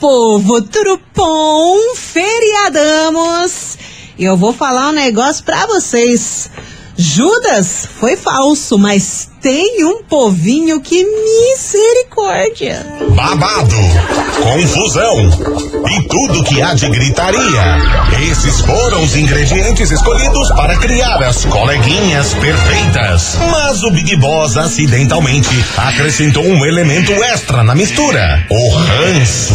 povo, tudo bom? Feriadamos! Eu vou falar um negócio pra vocês. Judas foi falso, mas tem um povinho que misericórdia. Babado, confusão e tudo que há de gritaria. Esses foram os ingredientes escolhidos para criar as coleguinhas perfeitas. Mas o Big Boss acidentalmente acrescentou um elemento extra na mistura: o ranço.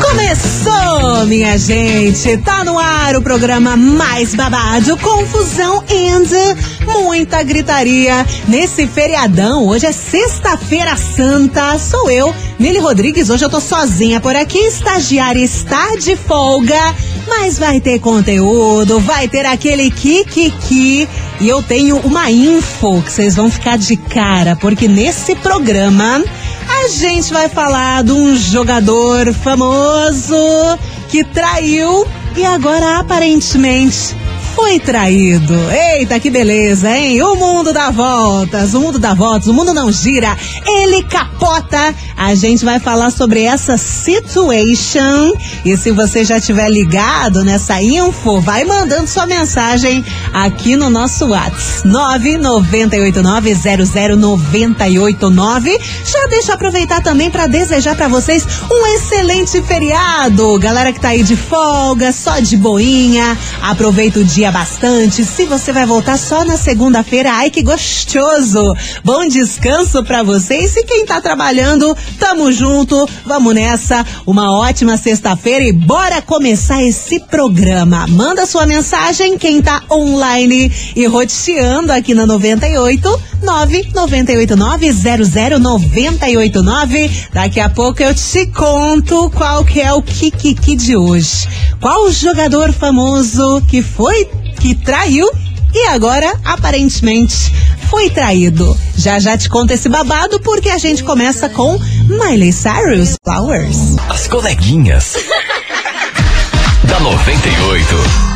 Começou, minha gente! Tá no ar o programa mais babado, confusão and muita gritaria. Nesse feriadão, hoje é sexta-feira santa, sou eu, Mili Rodrigues. Hoje eu tô sozinha por aqui, estagiária está de folga, mas vai ter conteúdo, vai ter aquele kikiki. E eu tenho uma info que vocês vão ficar de cara, porque nesse programa a gente vai falar de um jogador famoso que traiu e agora aparentemente foi traído. Eita, que beleza, hein? O mundo dá voltas, o mundo dá voltas, o mundo não gira, ele capota. A gente vai falar sobre essa situation. E se você já tiver ligado nessa info, vai mandando sua mensagem aqui no nosso WhatsApp. 998900989. Já deixa eu aproveitar também para desejar para vocês um excelente feriado. Galera que tá aí de folga, só de boinha, aproveita o dia bastante. Se você vai voltar só na segunda-feira, ai que gostoso. Bom descanso para vocês e quem tá trabalhando, tamo junto. Vamos nessa. Uma ótima sexta-feira e bora começar esse programa. Manda sua mensagem quem tá online e roteando aqui na 98 998900989. Daqui a pouco eu te conto qual que é o Kikiki de hoje. Qual jogador famoso que foi que traiu e agora aparentemente foi traído. Já já te conto esse babado porque a gente começa com Miley Cyrus Flowers. As coleguinhas. da 98.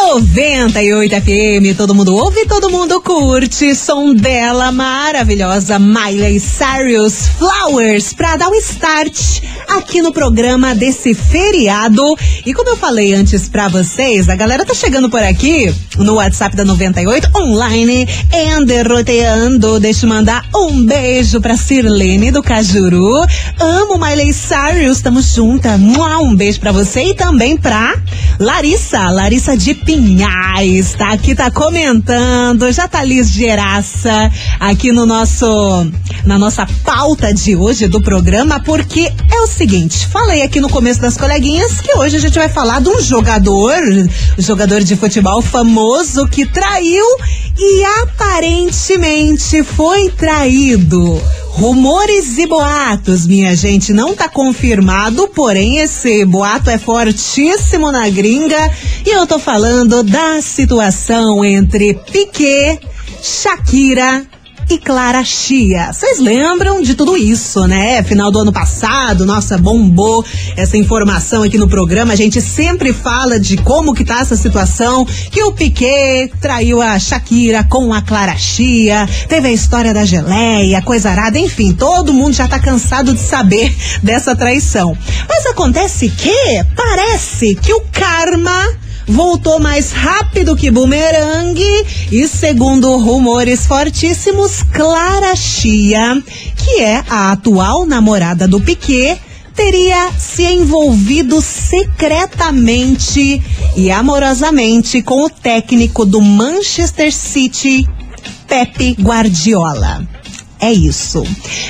98 FM, todo mundo ouve, todo mundo curte. Som dela maravilhosa, Miley Cyrus Flowers, pra dar um start aqui no programa desse feriado. E como eu falei antes pra vocês, a galera tá chegando por aqui no WhatsApp da 98 online, enderroteando. Deixa eu mandar um beijo pra Sirlene do Cajuru. Amo Miley Cyrus, tamo junta. Um beijo pra você e também pra Larissa, Larissa de Pinhais, tá aqui, tá comentando, já tá ligeiraça aqui no nosso, na nossa pauta de hoje do programa, porque é o seguinte, falei aqui no começo das coleguinhas que hoje a gente vai falar de um jogador, jogador de futebol famoso que traiu e aparentemente foi traído. Rumores e boatos, minha gente, não tá confirmado, porém esse boato é fortíssimo na gringa. E eu tô falando da situação entre Piquet, Shakira e Clara Chia. Vocês lembram de tudo isso, né? Final do ano passado, nossa, bombou essa informação aqui no programa. A gente sempre fala de como que tá essa situação, que o Piquet traiu a Shakira com a Clara Chia, teve a história da geleia, coisa arada, enfim, todo mundo já tá cansado de saber dessa traição. Mas acontece que parece que o karma voltou mais rápido que bumerangue e, segundo rumores fortíssimos, Clara Chia, que é a atual namorada do Piquet, teria se envolvido secretamente e amorosamente com o técnico do Manchester City, Pepe Guardiola. É isso.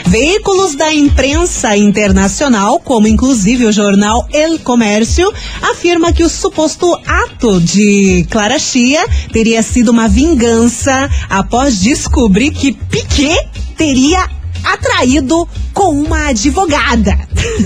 Veículos da imprensa internacional, como inclusive o jornal El Comércio, afirma que o suposto ato de Clara Chia teria sido uma vingança após descobrir que Piquet teria atraído com uma advogada.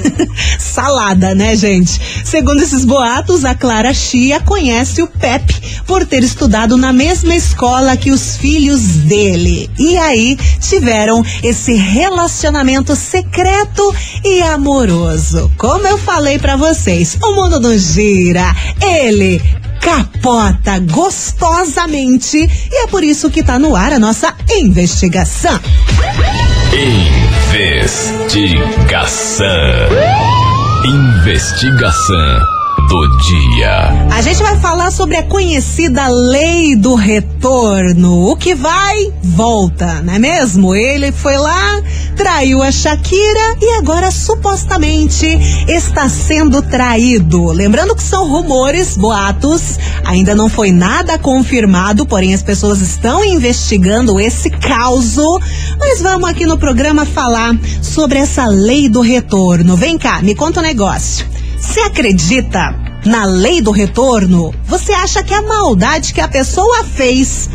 Salada, né, gente? Segundo esses boatos, a Clara Chia conhece o Pepe por ter estudado na mesma escola que os filhos dele. E aí tiveram esse relacionamento secreto e amoroso. Como eu falei para vocês, o mundo não gira. Ele capota gostosamente e é por isso que tá no ar a nossa investigação. Investigação. Investigação do dia. A gente vai falar sobre a conhecida lei do retorno. O que vai, volta, não é mesmo? Ele foi lá, traiu a Shakira e agora supostamente está sendo traído. Lembrando que são rumores, boatos, ainda não foi nada confirmado, porém as pessoas estão investigando esse caso. Mas vamos aqui no programa falar sobre essa lei do retorno. Vem cá, me conta um negócio. Você acredita na lei do retorno? Você acha que a maldade que a pessoa fez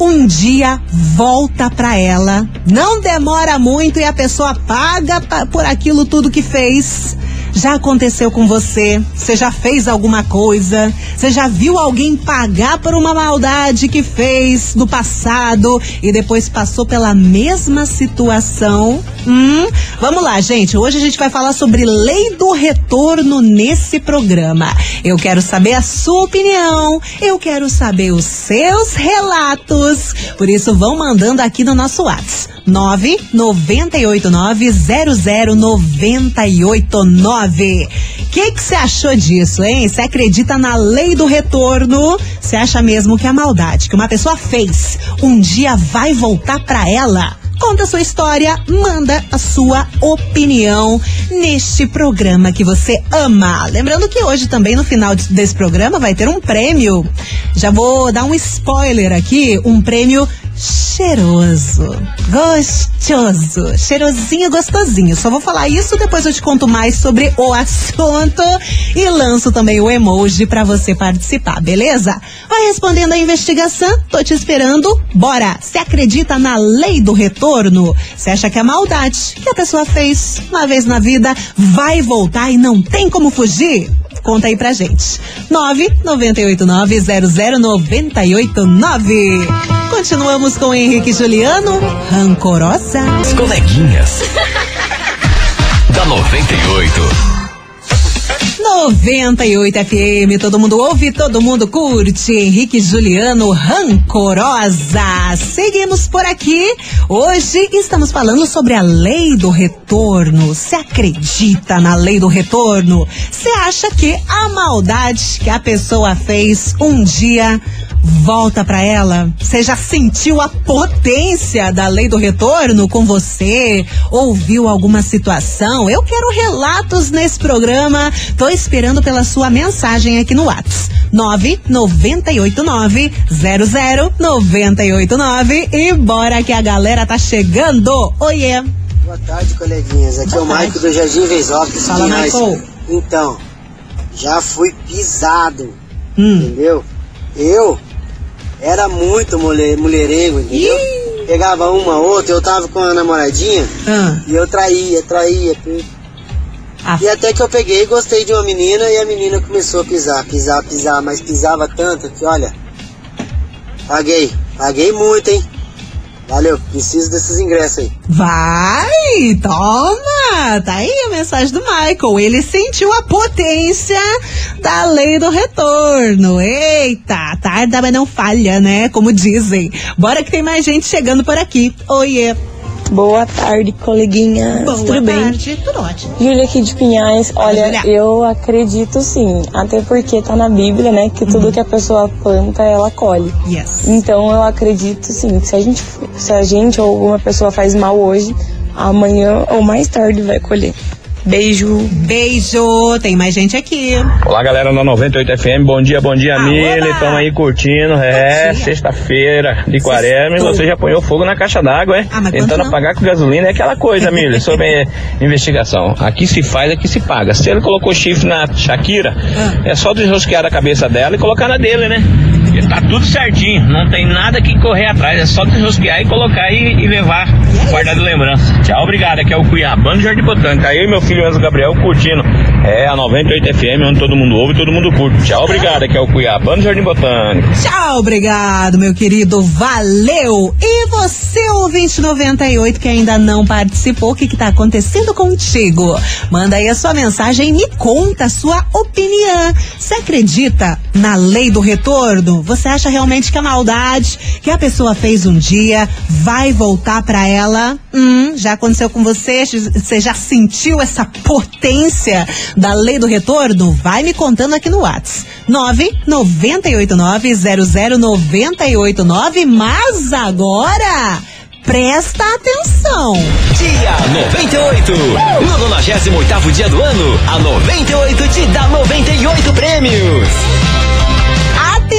um dia volta para ela? Não demora muito e a pessoa paga por aquilo tudo que fez? Já aconteceu com você? Você já fez alguma coisa? Você já viu alguém pagar por uma maldade que fez no passado e depois passou pela mesma situação? Hum? Vamos lá, gente. Hoje a gente vai falar sobre lei do retorno nesse programa. Eu quero saber a sua opinião, eu quero saber os seus relatos. Por isso, vão mandando aqui no nosso WhatsApp. 998900989. O que você achou disso, hein? Você acredita na lei do retorno? Você acha mesmo que a maldade que uma pessoa fez um dia vai voltar para ela? Conta a sua história, manda a sua opinião neste programa que você ama. Lembrando que hoje também no final desse programa vai ter um prêmio. Já vou dar um spoiler aqui, um prêmio cheiroso, gostoso, cheirosinho, gostosinho. Só vou falar isso, depois eu te conto mais sobre o assunto e lanço também o emoji para você participar, beleza? Vai respondendo a investigação, tô te esperando. Bora! Você acredita na lei do retorno? Você acha que a maldade que a pessoa fez uma vez na vida vai voltar e não tem como fugir? Conta aí pra gente. 998900989. Continuamos com Henrique Juliano, rancorosa. As coleguinhas. da 98. 98 FM, todo mundo ouve, todo mundo curte. Henrique Juliano Rancorosa. Seguimos por aqui. Hoje estamos falando sobre a lei do retorno. Você acredita na lei do retorno? Você acha que a maldade que a pessoa fez um dia volta para ela? Você já sentiu a potência da lei do retorno com você? Ouviu alguma situação? Eu quero relatos nesse programa. Tô esperando pela sua mensagem aqui no WhatsApp. 998900989 e bora que a galera tá chegando. Oiê. Boa tarde, coleguinhas. Aqui Boa é o Maico do Jardim Veisópolis. Fala, Michael. Então, já fui pisado, hum. entendeu? Eu era muito mulher, mulherengo, entendeu? Ih. Pegava uma, outra, eu tava com uma namoradinha ah. e eu traía, traía. Ah. E até que eu peguei gostei de uma menina e a menina começou a pisar, pisar, pisar, mas pisava tanto que olha, paguei, paguei muito, hein? Valeu, preciso desses ingressos aí. Vai, toma! Tá aí a mensagem do Michael. Ele sentiu a potência da lei do retorno. Eita, tarda, mas não falha, né? Como dizem. Bora que tem mais gente chegando por aqui. Oiê! Boa tarde, coleguinha. Boa Tudo tarde, bem? tudo ótimo. Júlia aqui de Pinhais. Olha, eu acredito sim. Até porque tá na Bíblia, né? Que tudo uhum. que a pessoa planta, ela colhe. Yes. Então eu acredito sim. Que se a gente, se a gente ou alguma pessoa faz mal hoje, amanhã ou mais tarde vai colher. Beijo. Beijo. Tem mais gente aqui. Olá, galera da 98 FM. Bom dia, bom dia, ah, Mili. Estamos aí curtindo. É, sexta-feira de quaresma. Você já apanhou fogo na caixa d'água, é? Ah, Tentando apagar com gasolina. É aquela coisa, Mili, sobre investigação. Aqui se faz, aqui se paga. Se ele colocou chifre na Shakira, ah. é só desrosquear a cabeça dela e colocar na dele, né? Tá tudo certinho, não tem nada que correr atrás, é só desrosquear e colocar e, e levar, guardar de lembrança. Tchau, obrigado, aqui é o Cuiabano Jardim Botânico, aí meu filho Enzo Gabriel curtindo, é a 98 FM, onde todo mundo ouve e todo mundo curte. Tchau, obrigado, aqui é o Cuiabano Jardim Botânico. Tchau, obrigado, meu querido, valeu! E você, ouvinte 98, que ainda não participou, o que que tá acontecendo contigo? Manda aí a sua mensagem e me conta a sua opinião. Você acredita na lei do retorno? Você acha realmente que a maldade que a pessoa fez um dia vai voltar para ela? Hum, já aconteceu com você? Você já sentiu essa potência da lei do retorno? Vai me contando aqui no WhatsApp. 998900989. Mas agora presta atenção. Dia 98. No 98 dia do ano, a 98 te dá 98 prêmios.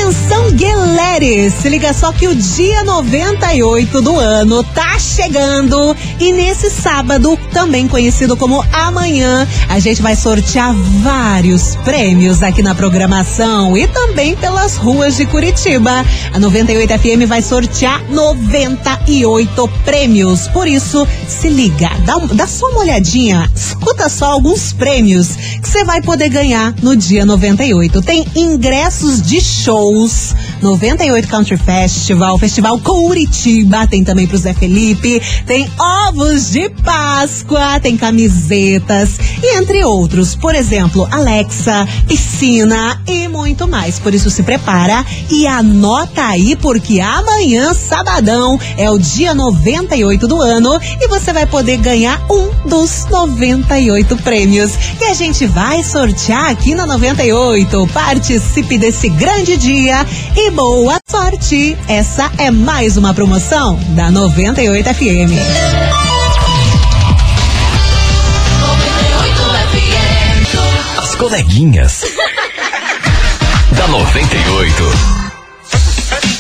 Atenção, Gueleres! Se liga só que o dia 98 do ano tá chegando e nesse sábado, também conhecido como amanhã, a gente vai sortear vários prêmios aqui na programação e também pelas ruas de Curitiba. A 98 FM vai sortear 98 prêmios. Por isso, se liga, dá, dá só uma olhadinha, escuta só alguns prêmios que você vai poder ganhar no dia 98. Tem ingressos de show shows, 98 Country Festival, Festival Curitiba, tem também pro Zé Felipe, tem ovos de Páscoa, tem camisetas e entre outros, por exemplo, Alexa, piscina e muito mais. Por isso se prepara e anota aí porque amanhã, sabadão, é o dia 98 do ano e você vai poder ganhar um dos 98 prêmios que a gente vai sortear aqui na 98. Participe desse grande dia dia e boa sorte. Essa é mais uma promoção da 98 FM. 98 FM. As coleguinhas da 98.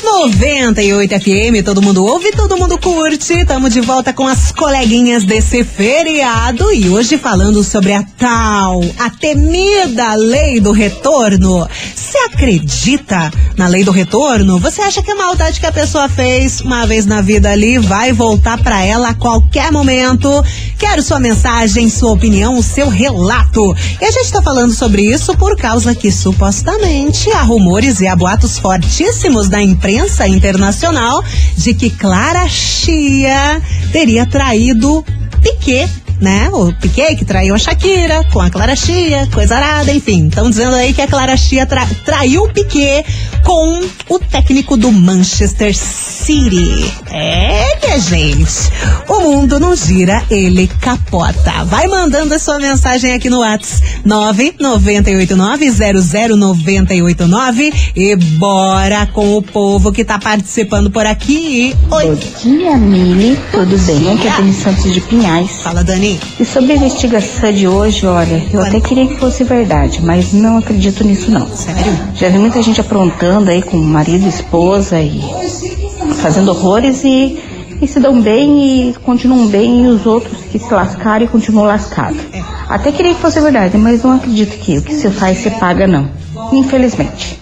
98 FM, todo mundo ouve, todo mundo curte. Tamo de volta com as coleguinhas desse feriado e hoje falando sobre a tal, a temida lei do retorno. Você acredita na lei do retorno? Você acha que a maldade que a pessoa fez uma vez na vida ali vai voltar para ela a qualquer momento? Quero sua mensagem, sua opinião, o seu relato. E a gente tá falando sobre isso por causa que supostamente há rumores e há boatos fortíssimos da imprensa internacional de que Clara Chia teria traído Piquet né? O Piquet que traiu a Shakira com a Clara Chia, coisa arada, enfim. Estão dizendo aí que a Clara Chia tra traiu o Piquet com o técnico do Manchester City. É, minha gente. O mundo não gira, ele capota. Vai mandando a sua mensagem aqui no WhatsApp 998900989 e bora com o povo que tá participando por aqui. Oi. Bom dia, Mili. Tudo bem? Aqui é Dani Santos de Pinhais. Fala, Dani. E sobre a investigação de hoje, olha, eu até queria que fosse verdade, mas não acredito nisso não. Sério? Já vi muita gente aprontando aí com marido e esposa e fazendo horrores e, e se dão bem e continuam bem e os outros que se lascaram e continuam lascados. É. Até queria que fosse verdade, mas não acredito que o que se faz se paga não. Infelizmente.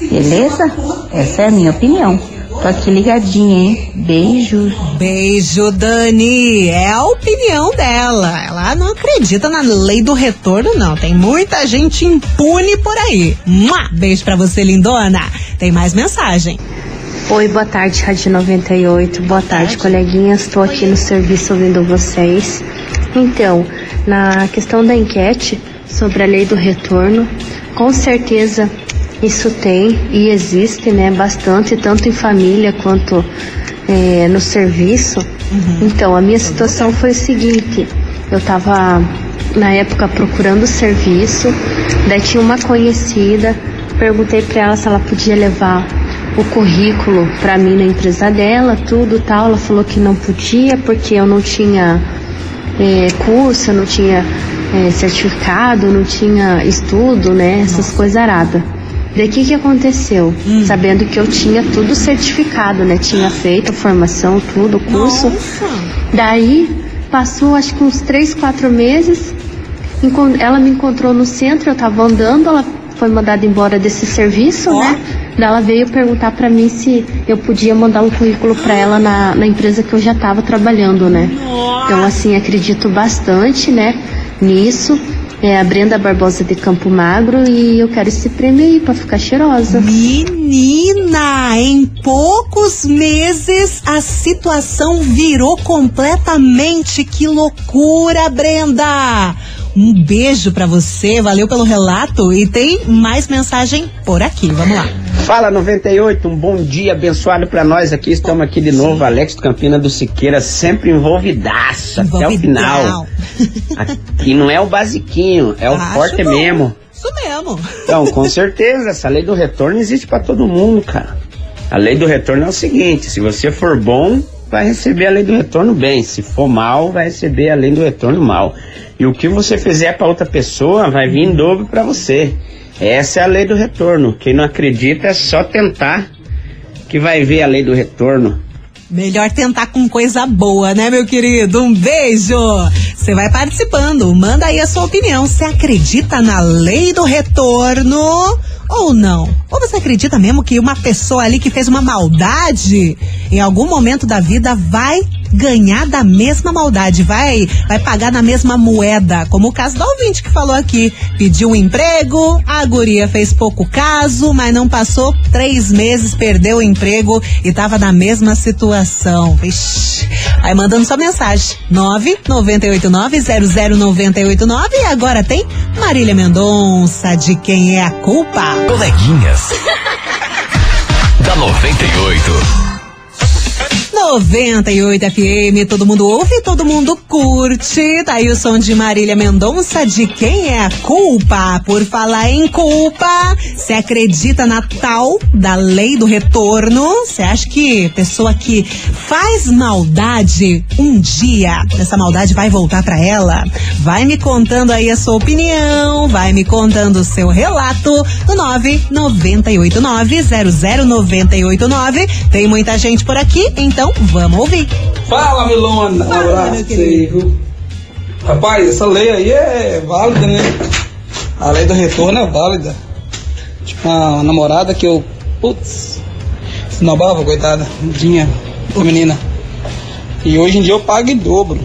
Beleza? Essa é a minha opinião. Tô aqui ligadinha, hein? Beijos. Beijo, Dani. É a opinião dela. Ela não acredita na lei do retorno, não. Tem muita gente impune por aí. Mua! Beijo pra você, lindona. Tem mais mensagem. Oi, boa tarde, Rádio 98. Boa tarde, coleguinhas. Estou aqui no serviço ouvindo vocês. Então, na questão da enquete sobre a lei do retorno, com certeza isso tem e existe, né, bastante, tanto em família quanto é, no serviço. Uhum. Então, a minha situação foi o seguinte: eu estava na época procurando serviço, daí tinha uma conhecida, perguntei para ela se ela podia levar o currículo para mim na empresa dela, tudo tal. Ela falou que não podia porque eu não tinha é, curso, eu não tinha é, certificado, não tinha estudo, né? Essas coisas aradas. Daí o que, que aconteceu? Hum. Sabendo que eu tinha tudo certificado, né? Tinha feito a formação, tudo, o curso. Nossa. Daí passou acho que uns três, quatro meses. Ela me encontrou no centro, eu tava andando, ela foi mandada embora desse serviço, oh. né? Ela veio perguntar para mim se eu podia mandar um currículo para ela na, na, empresa que eu já estava trabalhando, né? Então, assim, acredito bastante, né, nisso. É a Brenda Barbosa de Campo Magro e eu quero esse prêmio aí pra ficar cheirosa. Menina, em poucos meses a situação virou completamente. Que loucura, Brenda! Um beijo para você, valeu pelo relato e tem mais mensagem por aqui. Vamos lá. Fala 98, um bom dia abençoado para nós aqui. Estamos aqui de novo, Alex Campina do Siqueira, sempre envolvidaço, até o final. Aqui não é o basiquinho, é o Acho forte bom. mesmo. Isso mesmo. Então, com certeza, essa lei do retorno existe para todo mundo, cara. A lei do retorno é o seguinte: se você for bom, vai receber a lei do retorno bem. Se for mal, vai receber a lei do retorno mal. E o que você fizer para outra pessoa vai vir em dobro para você. Essa é a lei do retorno. Quem não acredita é só tentar que vai ver a lei do retorno. Melhor tentar com coisa boa, né, meu querido? Um beijo! Você vai participando, manda aí a sua opinião. Você acredita na lei do retorno ou não? Ou você acredita mesmo que uma pessoa ali que fez uma maldade em algum momento da vida vai ganhar da mesma maldade, vai, vai pagar na mesma moeda, como o caso do ouvinte que falou aqui. Pediu um emprego, a guria fez pouco caso, mas não passou três meses, perdeu o emprego e tava na mesma situação. Ixi. Aí mandando sua mensagem, 998900989 e agora tem Marília Mendonça, de quem é a culpa? Coleguinhas. da 98. 98 FM, todo mundo ouve, todo mundo curte. Tá aí o som de Marília Mendonça, de quem é a culpa? Por falar em culpa, você acredita na tal da lei do retorno? Você acha que pessoa que faz maldade um dia, essa maldade vai voltar para ela? Vai me contando aí a sua opinião, vai me contando o seu relato no 998900989. Tem muita gente por aqui, então vamos ouvir. Fala, Milona. Um abraço Rapaz, essa lei aí é válida, né? A lei do retorno é válida. Tipo, uma namorada que eu, putz, esnobava, coitada, dinha, menina. E hoje em dia eu pago em dobro.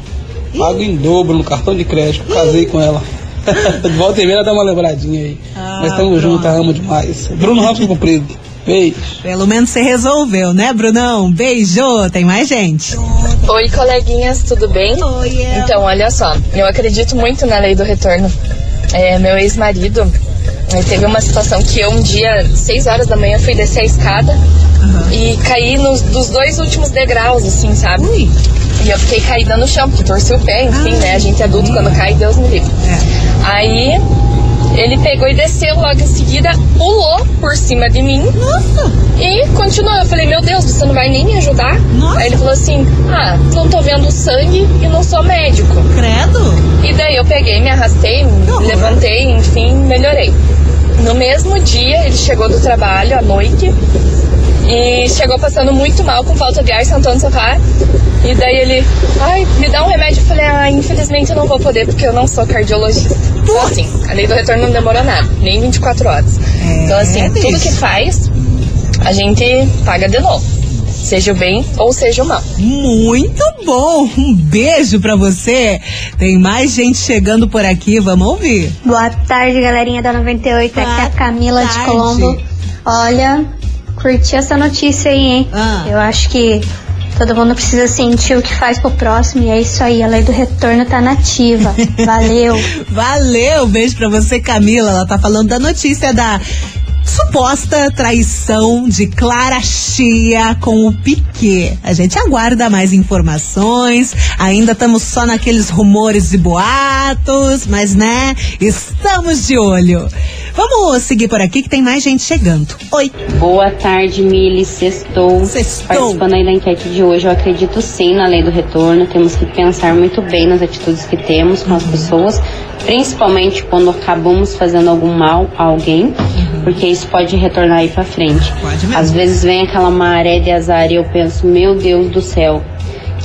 Pago em dobro no cartão de crédito. Casei com ela. De volta e meia dá uma lembradinha aí. Ah, Mas estamos juntos, amo demais. Bruno Ramos Cumprido. Beijo. Pelo menos você resolveu, né, Brunão? Beijo. Tem mais gente. Oi, coleguinhas, tudo bem? Oi. Então, olha só, eu acredito muito na lei do retorno. É, meu ex-marido teve uma situação que eu um dia, 6 horas da manhã, fui descer a escada uhum. e caí nos dos dois últimos degraus, assim, sabe? Ui. E eu fiquei caída no chão, porque torci o pé, enfim, ah, né? A gente é adulto quando cai, Deus me livre. É. Aí ele pegou e desceu logo em seguida, pulou por cima de mim. Nossa. E continuou. Eu falei, meu Deus, você não vai nem me ajudar? Nossa. Aí ele falou assim: Ah, não tô vendo sangue e não sou médico. Credo. E daí eu peguei, me arrastei, me levantei, enfim, melhorei. No mesmo dia, ele chegou do trabalho à noite e chegou passando muito mal, com falta de ar, sentou no sofá. E daí ele, ai, me dá um remédio. Eu falei, ah, infelizmente eu não vou poder porque eu não sou cardiologista. Então, assim, a lei do retorno não demorou nada, nem 24 horas. É, então, assim, bicho. tudo que faz, a gente paga de novo. Seja o bem ou seja o mal. Muito bom! Um beijo para você. Tem mais gente chegando por aqui, vamos ouvir. Boa tarde, galerinha da 98. Boa aqui é a Camila tarde. de Colombo. Olha, curti essa notícia aí, hein? Ah. Eu acho que Todo mundo precisa sentir o que faz pro próximo e é isso aí, a lei do retorno tá nativa. Valeu. Valeu, beijo pra você, Camila. Ela tá falando da notícia da suposta traição de Clara Chia com o Piquet. A gente aguarda mais informações. Ainda estamos só naqueles rumores e boatos, mas né, estamos de olho. Vamos seguir por aqui que tem mais gente chegando. Oi. Boa tarde, Mili. Sextou. Sextou. Participando aí da enquete de hoje, eu acredito sim na lei do retorno. Temos que pensar muito bem nas atitudes que temos com as uhum. pessoas, principalmente quando acabamos fazendo algum mal a alguém, uhum. porque isso pode retornar aí pra frente. Pode mesmo. Às vezes vem aquela maré de azar e eu penso, meu Deus do céu,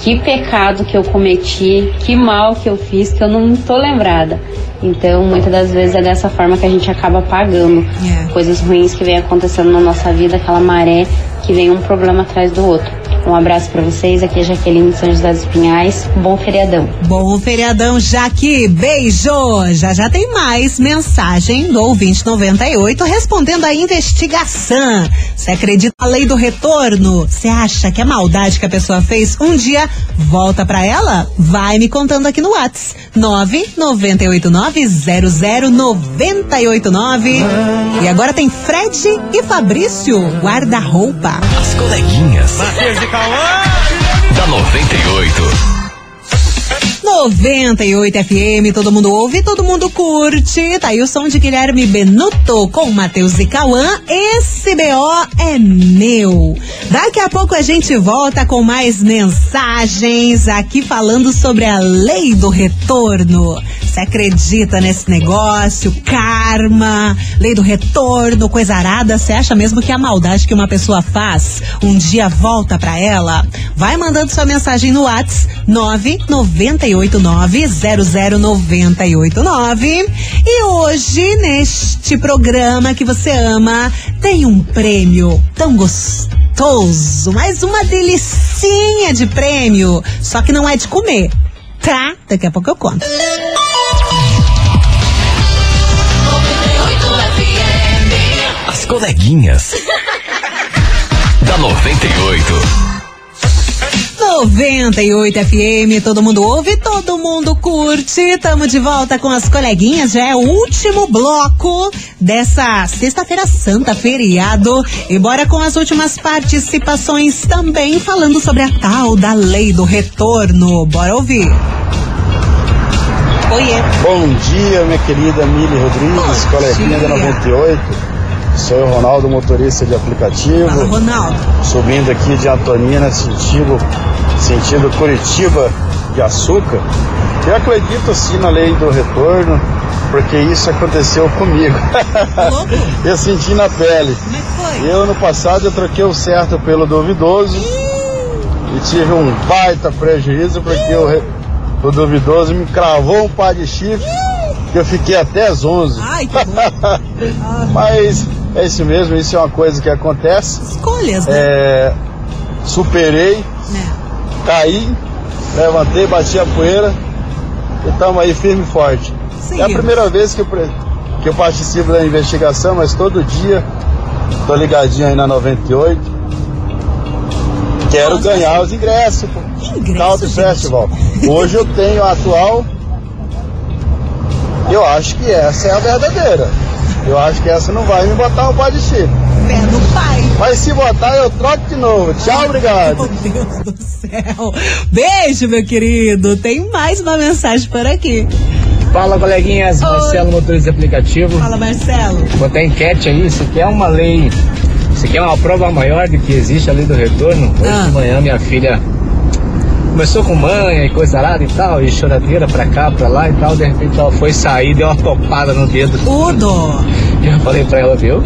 que pecado que eu cometi, que mal que eu fiz, que eu não tô lembrada. Então, muitas das vezes é dessa forma que a gente acaba pagando É. coisas ruins que vem acontecendo na nossa vida, aquela maré que vem um problema atrás do outro. Um abraço para vocês, aqui é Jaqueline de São José dos Pinhais. Bom feriadão. Bom feriadão, Jaque. Beijo. Já já tem mais mensagem do ouvinte 98 respondendo a investigação. Você acredita na lei do retorno? Você acha que a maldade que a pessoa fez um dia volta pra ela? Vai me contando aqui no Whats. 998900989. E agora tem Fred e Fabrício, guarda-roupa. As coleguinhas. Da 98. 98 FM, todo mundo ouve, todo mundo curte. Tá aí o som de Guilherme Benuto com Matheus e Cauã. Esse BO é meu. Daqui a pouco a gente volta com mais mensagens aqui falando sobre a lei do retorno. Você acredita nesse negócio? Karma, lei do retorno, coisa arada. Você acha mesmo que a maldade que uma pessoa faz um dia volta para ela? Vai mandando sua mensagem no WhatsApp 998 989-00989. E hoje, neste programa que você ama, tem um prêmio tão gostoso, mais uma delicinha de prêmio. Só que não é de comer, tá? Daqui a pouco eu conto. As coleguinhas da 98. 98 FM, todo mundo ouve, todo mundo curte. Tamo de volta com as coleguinhas, já é o último bloco dessa sexta-feira santa, feriado. E bora com as últimas participações também falando sobre a tal da lei do retorno. Bora ouvir. Oiê. Bom dia, minha querida Mili Rodrigues, coleguinha da 98. Sou o Ronaldo, motorista de aplicativo. Fala, Ronaldo. Subindo aqui de Antonina, sentido, sentido Curitiba de Açúcar. Eu acredito sim na lei do retorno, porque isso aconteceu comigo. eu senti na pele. Eu no passado eu troquei o certo pelo duvidoso e tive um baita prejuízo porque o, o duvidoso me cravou um par de chifre que eu fiquei até às 11. Mas é isso mesmo, isso é uma coisa que acontece. Escolhas, né? É, superei, caí, levantei, bati a poeira e estamos aí firme e forte. É a primeira vez que eu, que eu participo da investigação, mas todo dia tô ligadinho aí na 98. Quero ganhar os ingressos. pô. Country Festival. Hoje eu tenho a atual. Eu acho que essa é a verdadeira. Eu acho que essa não vai me botar o pá de chifre. Pé do pai. Mas se botar, eu troco de novo. Tchau, obrigado. Meu Deus do céu. Beijo, meu querido. Tem mais uma mensagem por aqui. Fala, coleguinhas. Marcelo, motorista de aplicativo. Fala, Marcelo. Botar enquete aí. Isso aqui é uma lei. Isso aqui é uma prova maior de que existe a lei do retorno. Hoje Ah. de manhã, minha filha começou com manha e coisa arada e tal, e choradeira pra cá, pra lá e tal. De repente ela foi sair, deu uma topada no dedo. Tudo! E eu falei pra ela, viu?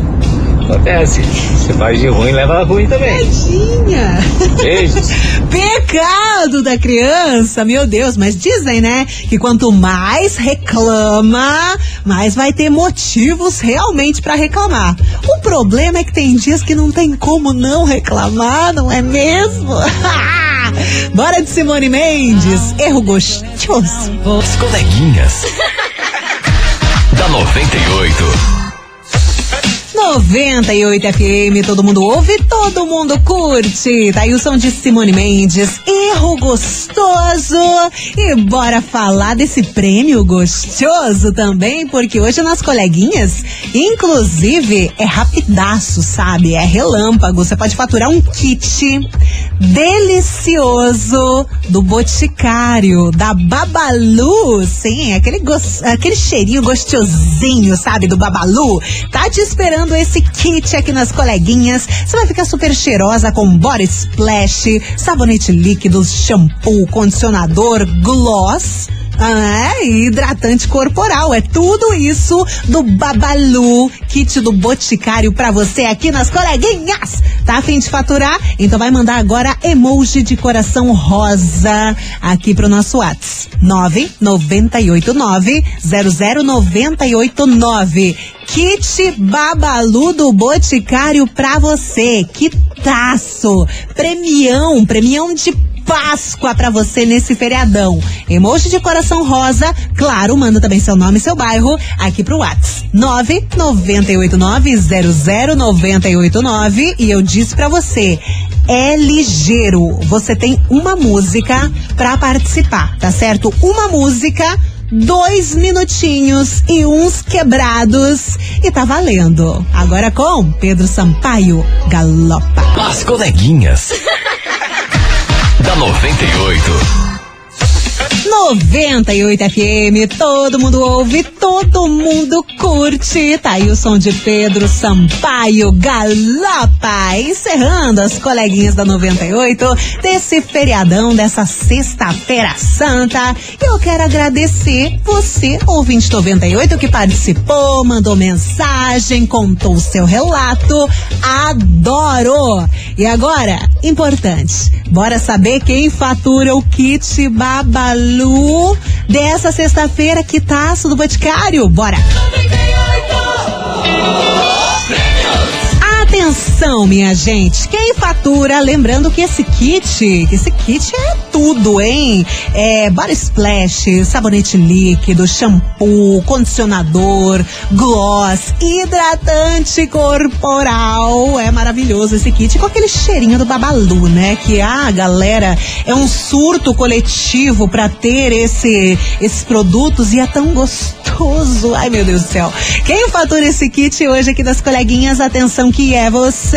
Acontece. Você faz de ruim, leva ruim também. Tadinha. Beijos. Pecado da criança, meu Deus, mas dizem, né, que quanto mais reclama, mais vai ter motivos realmente pra reclamar. O problema é que tem dias que não tem como não reclamar, não é mesmo? Bora de Simone Mendes, erro gostoso. As coleguinhas. da 98. 98 FM, todo mundo ouve, todo mundo curte. Tá aí o som de Simone Mendes, erro gostoso. E bora falar desse prêmio gostoso também, porque hoje nas coleguinhas, inclusive, é rapidaço, sabe? É relâmpago. Você pode faturar um kit delicioso do Boticário, da Babalu. Sim, aquele, gos- aquele cheirinho gostosinho, sabe? Do Babalu. Tá te esperando esse kit aqui nas coleguinhas. Você vai ficar super cheirosa com body splash, sabonete líquido, shampoo, condicionador, gloss. Ah, é, hidratante corporal. É tudo isso do Babalu, kit do Boticário pra você aqui nas coleguinhas. Tá a fim de faturar? Então vai mandar agora emoji de coração rosa aqui pro nosso WhatsApp. 998900989. 00989. Kit Babalu do Boticário pra você. Que taço! Premião, premião de Páscoa para você nesse feriadão. Emoji de coração rosa, claro, manda também seu nome e seu bairro aqui pro Whats. 998900989 e eu disse para você, é ligeiro. Você tem uma música para participar, tá certo? Uma música dois minutinhos e uns quebrados e tá valendo. Agora com Pedro Sampaio, Galopa. As coleguinhas da 98. 98 FM, todo mundo ouve, todo mundo curte. Tá aí o som de Pedro Sampaio Galopa, encerrando as coleguinhas da 98 desse feriadão, dessa sexta-feira santa. Eu quero agradecer você, ouvinte 98, que participou, mandou mensagem, contou o seu relato. Adoro! E agora, importante, bora saber quem fatura o kit Babalu dessa sexta-feira, que taço do Boticário. Bora! 98. Atenção, minha gente, quem fatura, lembrando que esse kit, esse kit é tudo, hein? É bar splash, sabonete líquido, shampoo, condicionador, gloss, hidratante corporal. É maravilhoso esse kit com aquele cheirinho do babalu, né? Que a ah, galera é um surto coletivo para ter esse esses produtos e é tão gostoso. Ai, meu Deus do céu. Quem fatura esse kit hoje aqui das coleguinhas, atenção que é você,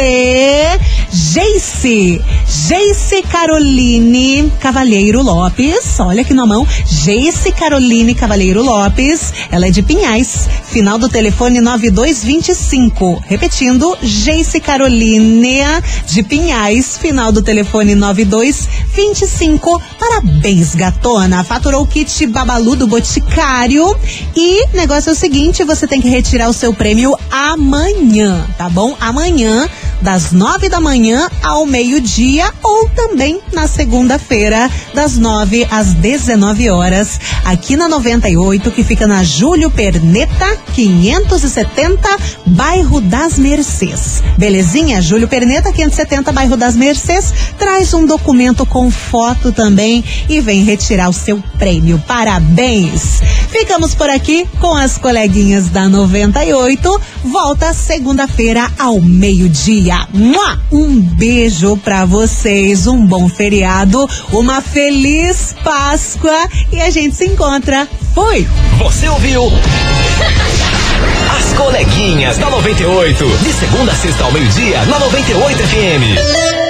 Jace. Jace Caroline Cavalheiro Lopes. Olha aqui na mão. Jace Caroline Cavalheiro Lopes. Ela é de Pinhais. Final do telefone 9225. Repetindo, Jace Caroline de Pinhais. Final do telefone 9225. Parabéns, gatona. Faturou o kit Babalu do Boticário. E negócio é o seguinte: você tem que retirar o seu prêmio amanhã, tá bom? Amanhã das nove da manhã ao meio-dia ou também na segunda-feira, das nove às dezenove horas, aqui na 98, que fica na Júlio Perneta, 570, bairro das Mercês. Belezinha? Júlio Perneta, 570, bairro das Mercês. Traz um documento com foto também e vem retirar o seu prêmio. Parabéns! Ficamos por aqui com as coleguinhas da 98. Volta segunda-feira ao meio-dia. Um beijo para vocês, um bom feriado, uma feliz Páscoa e a gente se encontra. Fui! Você ouviu? As coleguinhas da 98. De segunda a sexta ao meio-dia, na 98 FM.